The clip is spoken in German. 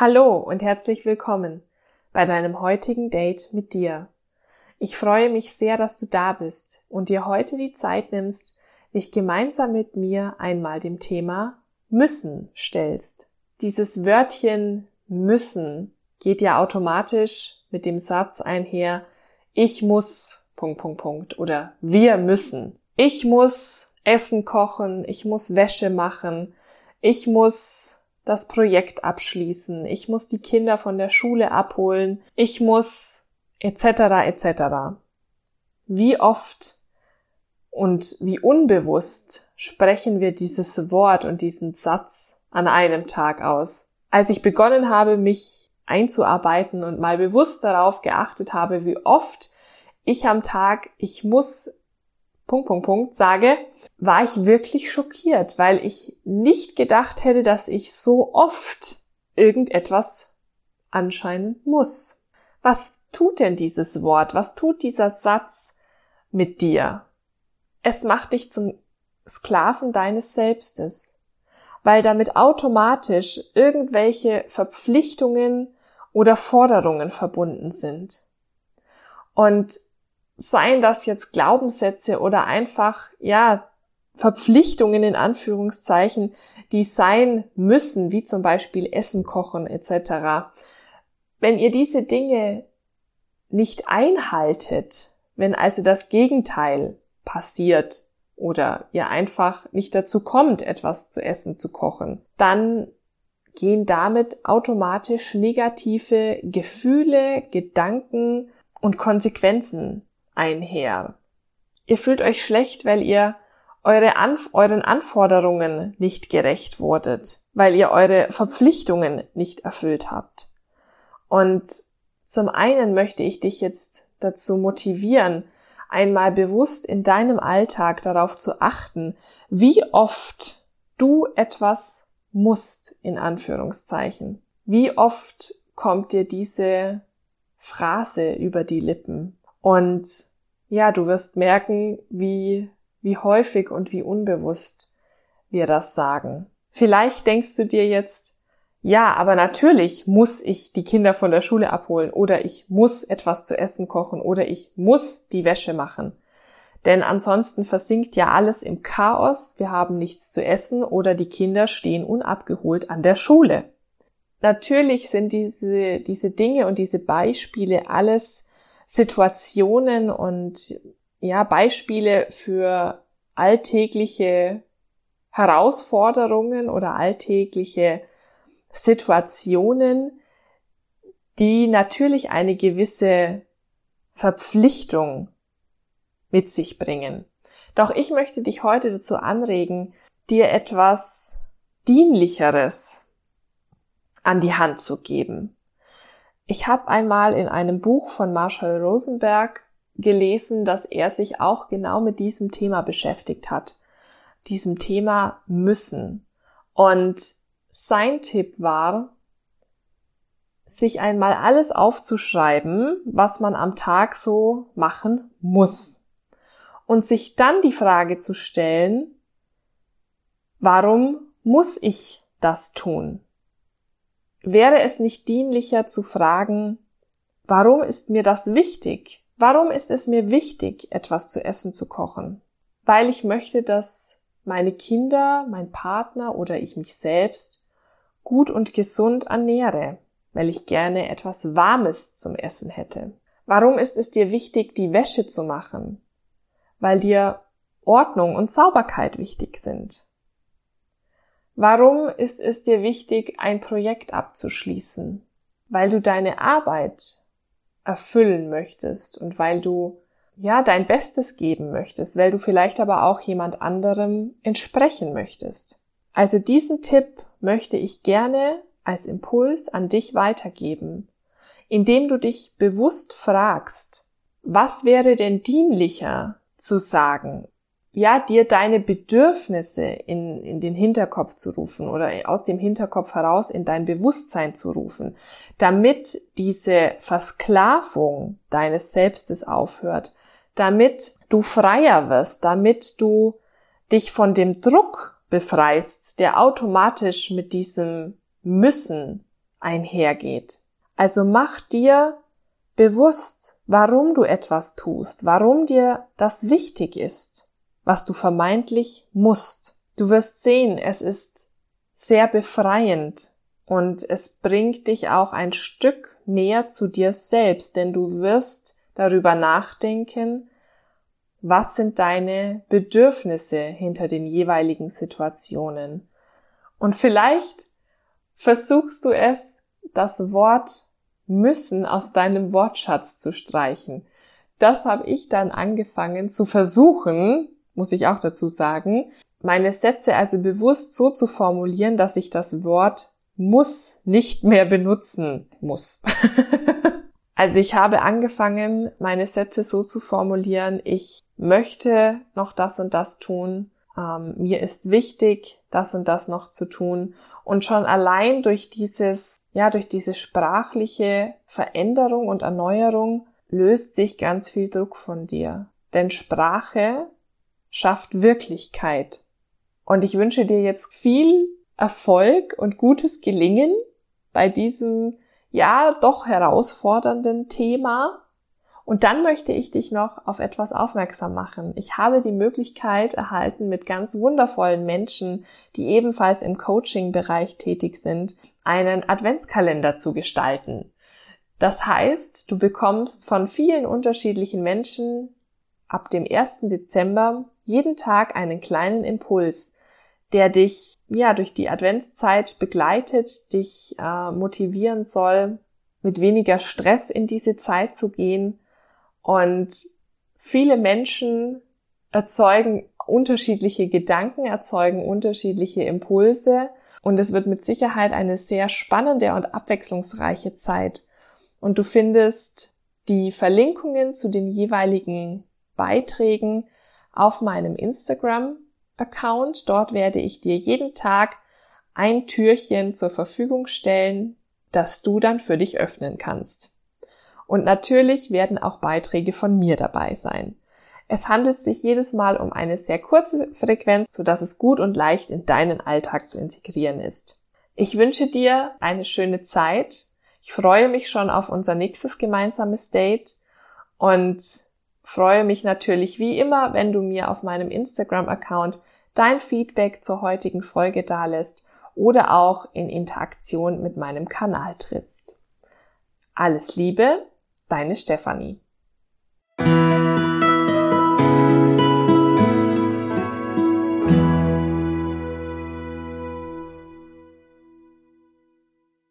Hallo und herzlich willkommen bei deinem heutigen Date mit dir. Ich freue mich sehr, dass du da bist und dir heute die Zeit nimmst, dich gemeinsam mit mir einmal dem Thema müssen stellst. Dieses Wörtchen müssen geht ja automatisch mit dem Satz einher, ich muss, Punkt, Punkt, Punkt, oder wir müssen. Ich muss Essen kochen, ich muss Wäsche machen, ich muss das Projekt abschließen, ich muss die Kinder von der Schule abholen, ich muss etc. etc. Wie oft und wie unbewusst sprechen wir dieses Wort und diesen Satz an einem Tag aus. Als ich begonnen habe, mich einzuarbeiten und mal bewusst darauf geachtet habe, wie oft ich am Tag, ich muss Punkt, Punkt, Punkt sage, war ich wirklich schockiert, weil ich nicht gedacht hätte, dass ich so oft irgendetwas anscheinend muss. Was tut denn dieses Wort? Was tut dieser Satz mit dir? Es macht dich zum Sklaven deines Selbstes, weil damit automatisch irgendwelche Verpflichtungen oder Forderungen verbunden sind. Und seien das jetzt Glaubenssätze oder einfach, ja, Verpflichtungen in Anführungszeichen, die sein müssen, wie zum Beispiel Essen kochen etc. Wenn ihr diese Dinge nicht einhaltet, wenn also das Gegenteil passiert oder ihr einfach nicht dazu kommt, etwas zu essen zu kochen, dann gehen damit automatisch negative Gefühle, Gedanken und Konsequenzen einher. Ihr fühlt euch schlecht, weil ihr eure Anf euren Anforderungen nicht gerecht wurdet, weil ihr eure Verpflichtungen nicht erfüllt habt. Und zum einen möchte ich dich jetzt dazu motivieren, einmal bewusst in deinem Alltag darauf zu achten, wie oft du etwas musst, in Anführungszeichen. Wie oft kommt dir diese Phrase über die Lippen? Und ja, du wirst merken, wie, wie häufig und wie unbewusst wir das sagen. Vielleicht denkst du dir jetzt, ja, aber natürlich muss ich die Kinder von der Schule abholen oder ich muss etwas zu essen kochen oder ich muss die Wäsche machen. Denn ansonsten versinkt ja alles im Chaos, wir haben nichts zu essen oder die Kinder stehen unabgeholt an der Schule. Natürlich sind diese, diese Dinge und diese Beispiele alles Situationen und ja, Beispiele für alltägliche Herausforderungen oder alltägliche Situationen, die natürlich eine gewisse Verpflichtung mit sich bringen. Doch ich möchte dich heute dazu anregen, dir etwas Dienlicheres an die Hand zu geben. Ich habe einmal in einem Buch von Marshall Rosenberg gelesen, dass er sich auch genau mit diesem Thema beschäftigt hat. Diesem Thema müssen. Und sein Tipp war, sich einmal alles aufzuschreiben, was man am Tag so machen muss. Und sich dann die Frage zu stellen, warum muss ich das tun? Wäre es nicht dienlicher zu fragen, warum ist mir das wichtig? Warum ist es mir wichtig, etwas zu essen zu kochen? Weil ich möchte, dass meine Kinder, mein Partner oder ich mich selbst gut und gesund ernähre, weil ich gerne etwas Warmes zum Essen hätte. Warum ist es dir wichtig, die Wäsche zu machen? Weil dir Ordnung und Sauberkeit wichtig sind. Warum ist es dir wichtig, ein Projekt abzuschließen? Weil du deine Arbeit erfüllen möchtest und weil du ja dein Bestes geben möchtest, weil du vielleicht aber auch jemand anderem entsprechen möchtest. Also diesen Tipp möchte ich gerne als Impuls an dich weitergeben, indem du dich bewusst fragst, was wäre denn dienlicher zu sagen ja, dir deine Bedürfnisse in, in den Hinterkopf zu rufen oder aus dem Hinterkopf heraus in dein Bewusstsein zu rufen, damit diese Versklavung deines Selbstes aufhört, damit du freier wirst, damit du dich von dem Druck befreist, der automatisch mit diesem Müssen einhergeht. Also mach dir bewusst, warum du etwas tust, warum dir das wichtig ist, was du vermeintlich musst. Du wirst sehen, es ist sehr befreiend und es bringt dich auch ein Stück näher zu dir selbst, denn du wirst darüber nachdenken, was sind deine Bedürfnisse hinter den jeweiligen Situationen. Und vielleicht versuchst du es, das Wort müssen aus deinem Wortschatz zu streichen. Das habe ich dann angefangen zu versuchen, muss ich auch dazu sagen, meine Sätze also bewusst so zu formulieren, dass ich das Wort muss nicht mehr benutzen muss. also ich habe angefangen, meine Sätze so zu formulieren, ich möchte noch das und das tun, ähm, mir ist wichtig, das und das noch zu tun. Und schon allein durch dieses ja, durch diese sprachliche Veränderung und Erneuerung löst sich ganz viel Druck von dir. Denn Sprache schafft Wirklichkeit. Und ich wünsche dir jetzt viel Erfolg und gutes Gelingen bei diesem, ja, doch herausfordernden Thema. Und dann möchte ich dich noch auf etwas aufmerksam machen. Ich habe die Möglichkeit erhalten, mit ganz wundervollen Menschen, die ebenfalls im Coaching-Bereich tätig sind, einen Adventskalender zu gestalten. Das heißt, du bekommst von vielen unterschiedlichen Menschen ab dem 1. Dezember jeden Tag einen kleinen Impuls, der dich ja durch die Adventszeit begleitet, dich äh, motivieren soll, mit weniger Stress in diese Zeit zu gehen. Und viele Menschen erzeugen unterschiedliche Gedanken, erzeugen unterschiedliche Impulse und es wird mit Sicherheit eine sehr spannende und abwechslungsreiche Zeit. Und du findest die Verlinkungen zu den jeweiligen Beiträgen auf meinem Instagram-Account. Dort werde ich dir jeden Tag ein Türchen zur Verfügung stellen, das du dann für dich öffnen kannst. Und natürlich werden auch Beiträge von mir dabei sein. Es handelt sich jedes Mal um eine sehr kurze Frequenz, sodass es gut und leicht in deinen Alltag zu integrieren ist. Ich wünsche dir eine schöne Zeit. Ich freue mich schon auf unser nächstes gemeinsames Date und freue mich natürlich wie immer, wenn du mir auf meinem Instagram-Account dein Feedback zur heutigen Folge dalässt oder auch in Interaktion mit meinem Kanal trittst. Alles Liebe, deine Stefanie.